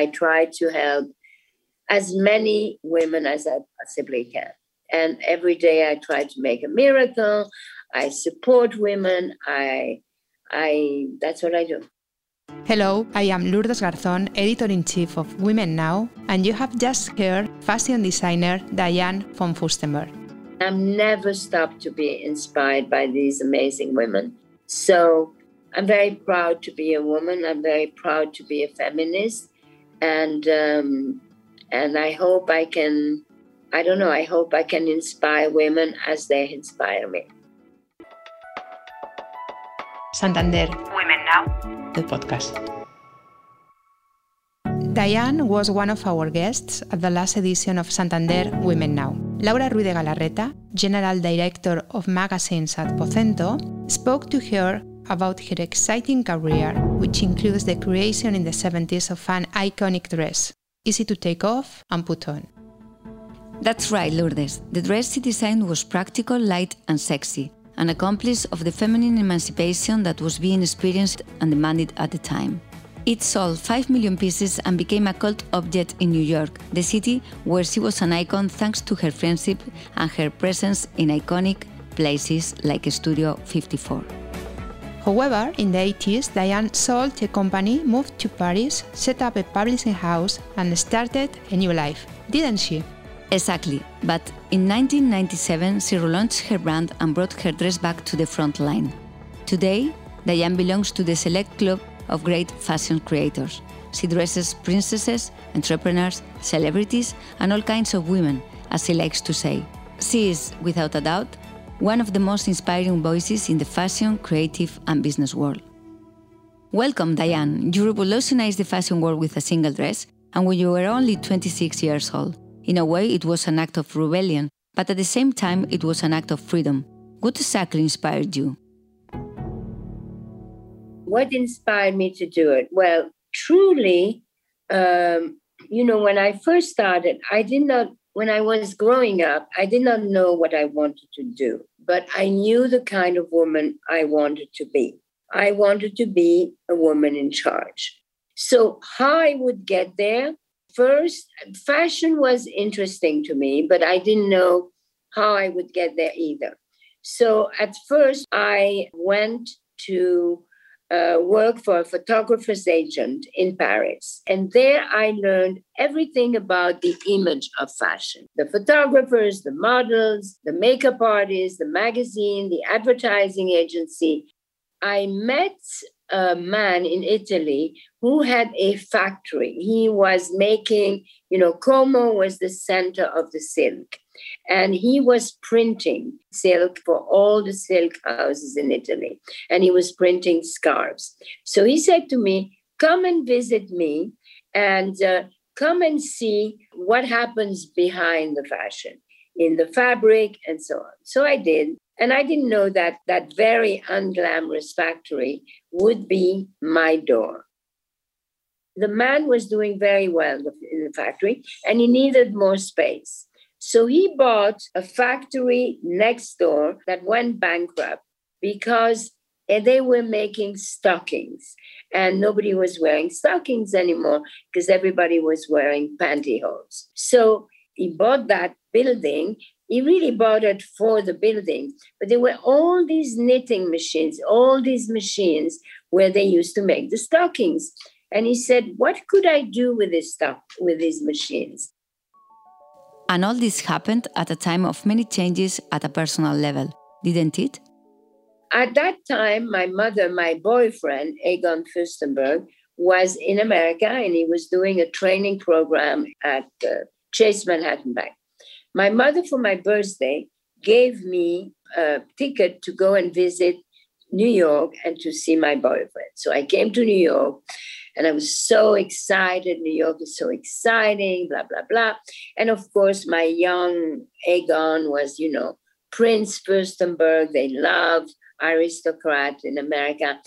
I try to help as many women as I possibly can. And every day I try to make a miracle. I support women. I, I, that's what I do. Hello, I am Lourdes Garzón, editor in chief of Women Now, and you have just heard fashion designer Diane von Furstenberg. I've never stopped to be inspired by these amazing women. So I'm very proud to be a woman. I'm very proud to be a feminist, and um, and I hope I can. I don't know. I hope I can inspire women as they inspire me. Santander. Women Now. The podcast. Diane was one of our guests at the last edition of Santander Women Now. Laura Ruiz de Galarreta, General Director of Magazines at Vocento, spoke to her about her exciting career, which includes the creation in the 70s of an iconic dress, easy to take off and put on. That's right, Lourdes. The dress she designed was practical, light, and sexy, an accomplice of the feminine emancipation that was being experienced and demanded at the time. It sold 5 million pieces and became a cult object in New York, the city where she was an icon thanks to her friendship and her presence in iconic places like Studio 54. However, in the 80s, Diane sold the company, moved to Paris, set up a publishing house, and started a new life, didn't she? Exactly, but in 1997 she relaunched her brand and brought her dress back to the front line. Today, Diane belongs to the select club of great fashion creators. She dresses princesses, entrepreneurs, celebrities, and all kinds of women, as she likes to say. She is, without a doubt, one of the most inspiring voices in the fashion, creative, and business world. Welcome, Diane. You revolutionized the fashion world with a single dress, and when you were only 26 years old. In a way, it was an act of rebellion, but at the same time, it was an act of freedom. What exactly inspired you? What inspired me to do it? Well, truly, um, you know, when I first started, I did not, when I was growing up, I did not know what I wanted to do but I knew the kind of woman I wanted to be. I wanted to be a woman in charge. So, how I would get there? First, fashion was interesting to me, but I didn't know how I would get there either. So, at first, I went to uh, work for a photographer's agent in Paris. And there I learned everything about the image of fashion the photographers, the models, the makeup artists, the magazine, the advertising agency. I met a man in Italy who had a factory. He was making, you know, Como was the center of the silk. And he was printing silk for all the silk houses in Italy. And he was printing scarves. So he said to me, Come and visit me and uh, come and see what happens behind the fashion in the fabric and so on. So I did. And I didn't know that that very unglamorous factory would be my door. The man was doing very well in the factory and he needed more space. So he bought a factory next door that went bankrupt because eh, they were making stockings and nobody was wearing stockings anymore because everybody was wearing pantyhose. So he bought that building. He really bought it for the building, but there were all these knitting machines, all these machines where they used to make the stockings. And he said, "What could I do with this stuff, with these machines?" And all this happened at a time of many changes at a personal level, didn't it? At that time, my mother, my boyfriend, Egon Furstenberg, was in America and he was doing a training program at uh, Chase Manhattan Bank. My mother, for my birthday, gave me a ticket to go and visit New York and to see my boyfriend. So I came to New York and I was so excited. New York is so exciting, blah, blah, blah. And of course, my young Egon was, you know, Prince Furstenberg. They loved aristocrat in America.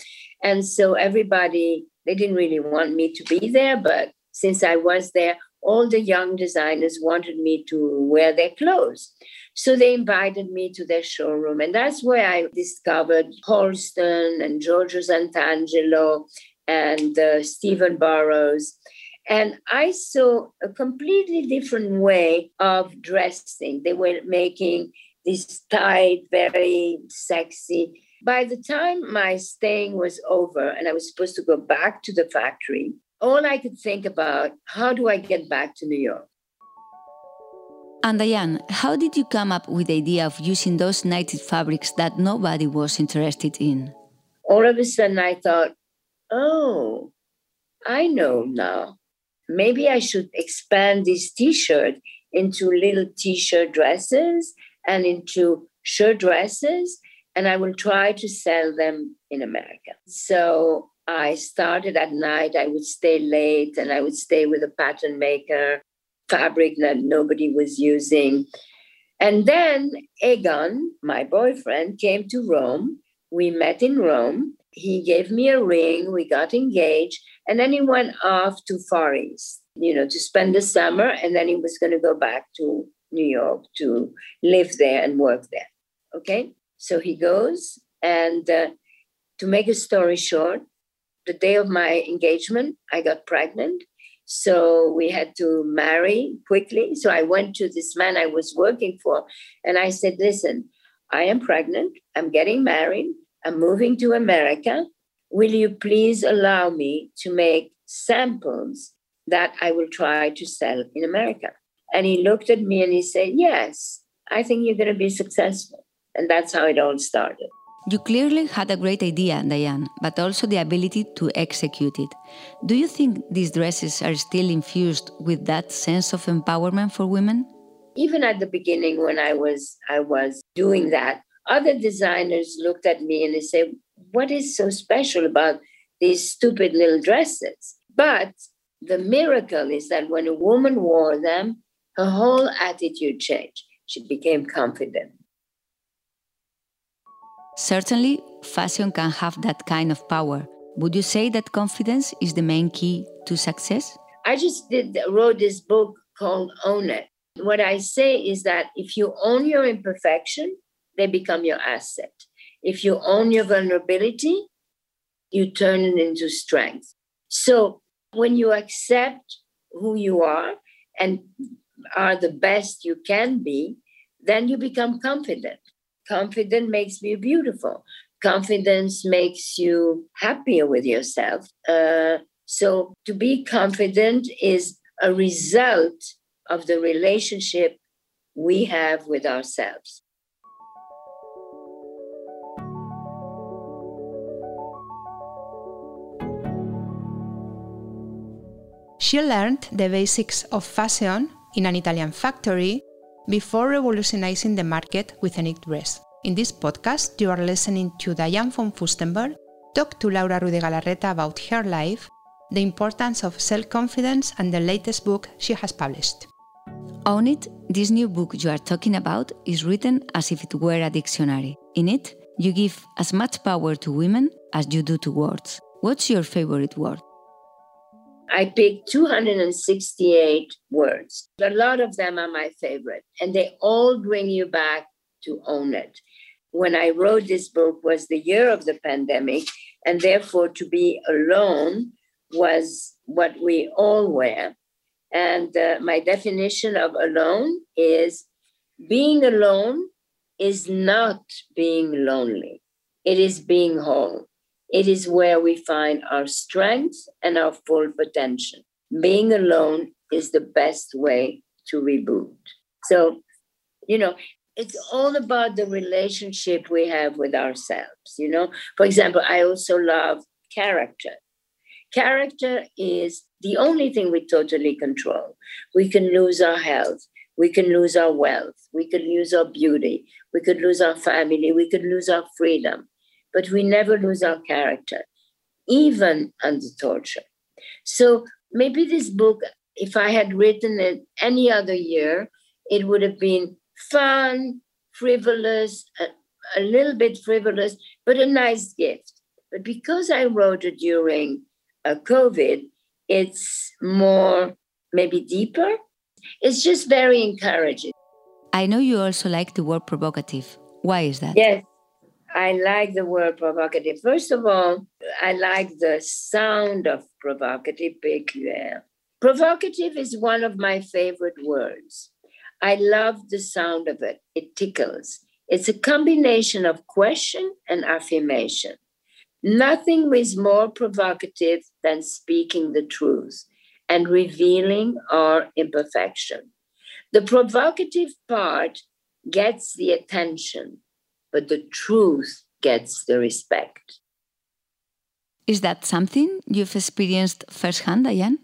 And so everybody, they didn't really want me to be there, but since I was there, all the young designers wanted me to wear their clothes. So they invited me to their showroom. And that's where I discovered Halston and Giorgio Santangelo and uh, Stephen Burrows. And I saw a completely different way of dressing. They were making this tight, very sexy. By the time my staying was over and I was supposed to go back to the factory, all I could think about, how do I get back to New York? And Diane, how did you come up with the idea of using those knitted fabrics that nobody was interested in? All of a sudden I thought, oh, I know now. Maybe I should expand this t-shirt into little t-shirt dresses and into shirt dresses and I will try to sell them in America. So I started at night, I would stay late and I would stay with a pattern maker fabric that nobody was using. And then Egon, my boyfriend, came to Rome. We met in Rome. He gave me a ring. We got engaged. And then he went off to Far East, you know, to spend the summer. And then he was going to go back to New York to live there and work there. Okay. So he goes. And uh, to make a story short, the day of my engagement, I got pregnant. So we had to marry quickly. So I went to this man I was working for and I said, Listen, I am pregnant. I'm getting married. I'm moving to America. Will you please allow me to make samples that I will try to sell in America? And he looked at me and he said, Yes, I think you're going to be successful. And that's how it all started. You clearly had a great idea, Diane, but also the ability to execute it. Do you think these dresses are still infused with that sense of empowerment for women? Even at the beginning when I was I was doing that, other designers looked at me and they said, "What is so special about these stupid little dresses?" But the miracle is that when a woman wore them, her whole attitude changed. She became confident Certainly, fashion can have that kind of power. Would you say that confidence is the main key to success? I just did wrote this book called Own It. What I say is that if you own your imperfection, they become your asset. If you own your vulnerability, you turn it into strength. So when you accept who you are and are the best you can be, then you become confident. Confident makes you beautiful. Confidence makes you happier with yourself. Uh, so to be confident is a result of the relationship we have with ourselves. She learned the basics of fashion in an Italian factory before revolutionizing the market with a knit dress. In this podcast, you are listening to Diane von Furstenberg talk to Laura Ruiz Galarreta about her life, the importance of self confidence, and the latest book she has published. Own It, this new book you are talking about, is written as if it were a dictionary. In it, you give as much power to women as you do to words. What's your favorite word? I picked 268 words. A lot of them are my favorite, and they all bring you back to own it. When I wrote this book was the year of the pandemic, and therefore to be alone was what we all were. And uh, my definition of alone is being alone is not being lonely. It is being whole. It is where we find our strength and our full potential. Being alone is the best way to reboot. So, you know, it's all about the relationship we have with ourselves. You know, for example, I also love character. Character is the only thing we totally control. We can lose our health, we can lose our wealth, we could lose our beauty, we could lose our family, we could lose our freedom but we never lose our character, even under torture. So maybe this book, if I had written it any other year, it would have been fun, frivolous, a, a little bit frivolous, but a nice gift. But because I wrote it during uh, COVID, it's more maybe deeper. It's just very encouraging. I know you also like the word provocative. Why is that? Yes. I like the word provocative. First of all, I like the sound of provocative, peculiar. Provocative is one of my favorite words. I love the sound of it, it tickles. It's a combination of question and affirmation. Nothing is more provocative than speaking the truth and revealing our imperfection. The provocative part gets the attention, but the truth gets the respect. Is that something you've experienced firsthand, Diane?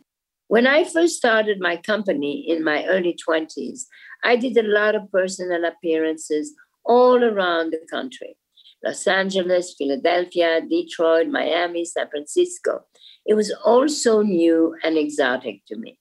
When I first started my company in my early 20s, I did a lot of personal appearances all around the country Los Angeles, Philadelphia, Detroit, Miami, San Francisco. It was all so new and exotic to me.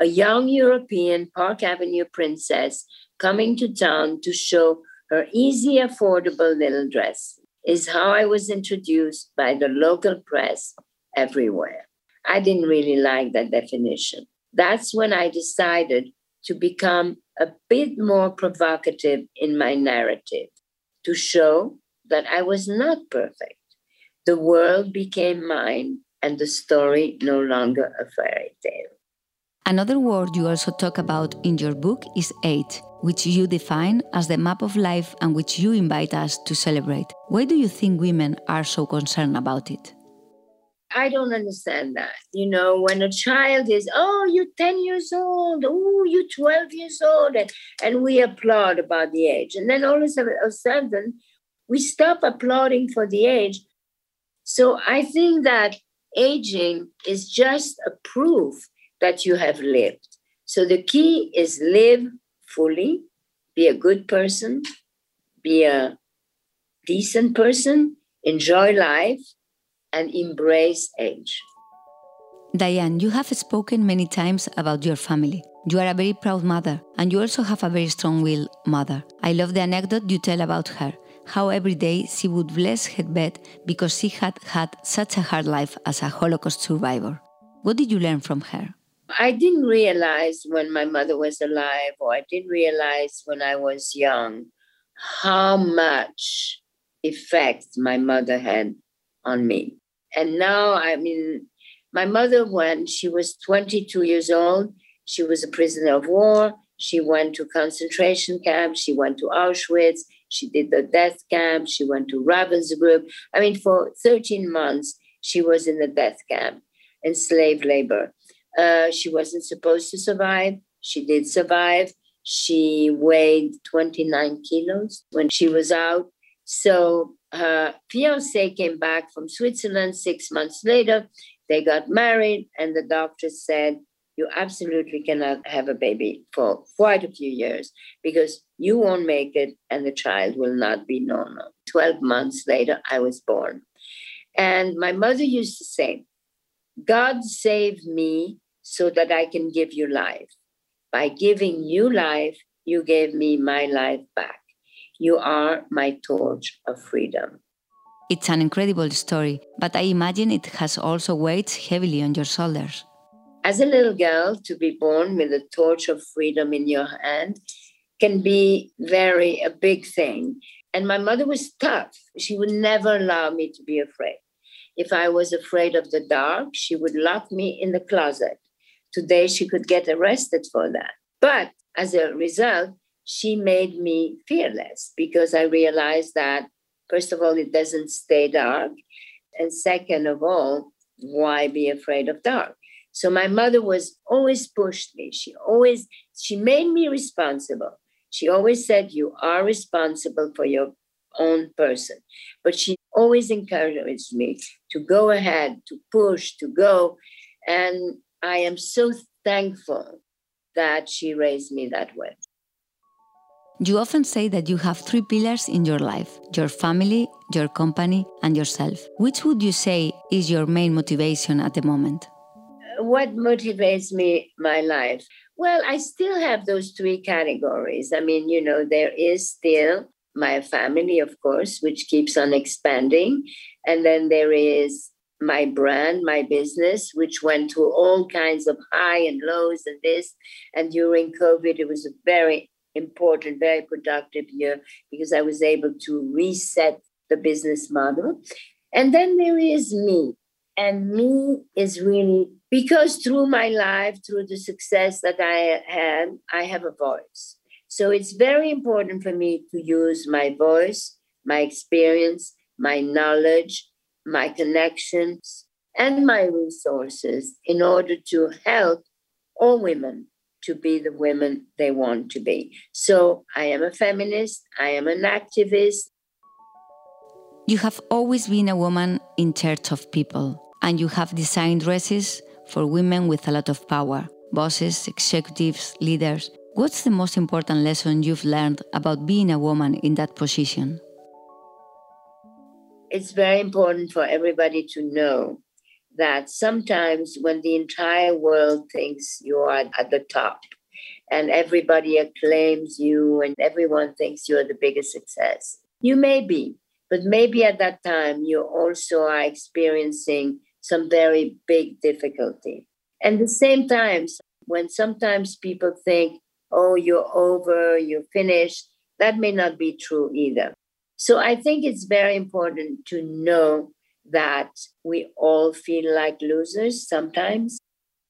A young European Park Avenue princess coming to town to show her easy, affordable little dress is how I was introduced by the local press everywhere. I didn't really like that definition. That's when I decided to become a bit more provocative in my narrative to show that I was not perfect. The world became mine and the story no longer a fairy tale. Another word you also talk about in your book is age, which you define as the map of life and which you invite us to celebrate. Why do you think women are so concerned about it? I don't understand that. You know, when a child is, oh, you're 10 years old, oh, you're 12 years old, and, and we applaud about the age. And then all of a sudden, we stop applauding for the age. So I think that aging is just a proof that you have lived. So the key is live fully, be a good person, be a decent person, enjoy life, and embrace age. Diane, you have spoken many times about your family. You are a very proud mother, and you also have a very strong willed mother. I love the anecdote you tell about her how every day she would bless her bed because she had had such a hard life as a Holocaust survivor. What did you learn from her? I didn't realize when my mother was alive, or I didn't realize when I was young, how much effect my mother had on me. And now, I mean, my mother, when she was 22 years old, she was a prisoner of war. She went to concentration camps. She went to Auschwitz. She did the death camp. She went to Ravensbrück. I mean, for 13 months, she was in the death camp and slave labor. Uh, she wasn't supposed to survive. She did survive. She weighed 29 kilos when she was out. So her fiance came back from Switzerland six months later. They got married, and the doctor said, You absolutely cannot have a baby for quite a few years because you won't make it and the child will not be normal. 12 months later, I was born. And my mother used to say, God saved me so that I can give you life. By giving you life, you gave me my life back. You are my torch of freedom. It's an incredible story, but I imagine it has also weighed heavily on your shoulders. As a little girl, to be born with a torch of freedom in your hand can be very a big thing. And my mother was tough. She would never allow me to be afraid. If I was afraid of the dark, she would lock me in the closet Today, she could get arrested for that. But as a result, she made me fearless because I realized that, first of all, it doesn't stay dark. And second of all, why be afraid of dark? So my mother was always pushed me. She always, she made me responsible. She always said, You are responsible for your own person. But she always encouraged me to go ahead, to push, to go. And I am so thankful that she raised me that way. You often say that you have three pillars in your life your family, your company, and yourself. Which would you say is your main motivation at the moment? Uh, what motivates me, my life? Well, I still have those three categories. I mean, you know, there is still my family, of course, which keeps on expanding. And then there is my brand, my business, which went through all kinds of high and lows and this. And during COVID, it was a very important, very productive year because I was able to reset the business model. And then there is me. and me is really because through my life, through the success that I had, I have a voice. So it's very important for me to use my voice, my experience, my knowledge, my connections, and my resources in order to help all women to be the women they want to be. So I am a feminist, I am an activist. You have always been a woman in charge of people, and you have designed dresses for women with a lot of power bosses, executives, leaders. What's the most important lesson you've learned about being a woman in that position? It's very important for everybody to know that sometimes when the entire world thinks you are at the top and everybody acclaims you and everyone thinks you're the biggest success, you may be, but maybe at that time you also are experiencing some very big difficulty. And the same times, when sometimes people think, oh, you're over, you're finished, that may not be true either. So I think it's very important to know that we all feel like losers sometimes.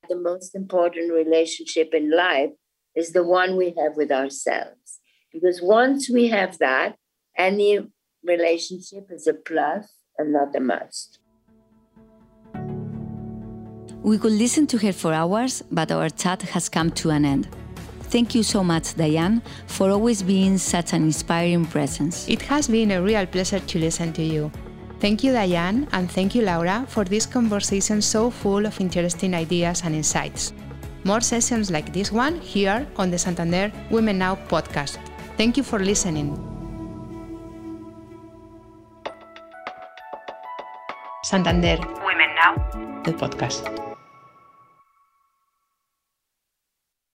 The most important relationship in life is the one we have with ourselves. Because once we have that, any relationship is a plus and not a must. We could listen to her for hours, but our chat has come to an end. Thank you so much, Diane, for always being such an inspiring presence. It has been a real pleasure to listen to you. Thank you, Diane, and thank you, Laura, for this conversation so full of interesting ideas and insights. More sessions like this one here on the Santander Women Now podcast. Thank you for listening. Santander Women Now, the podcast.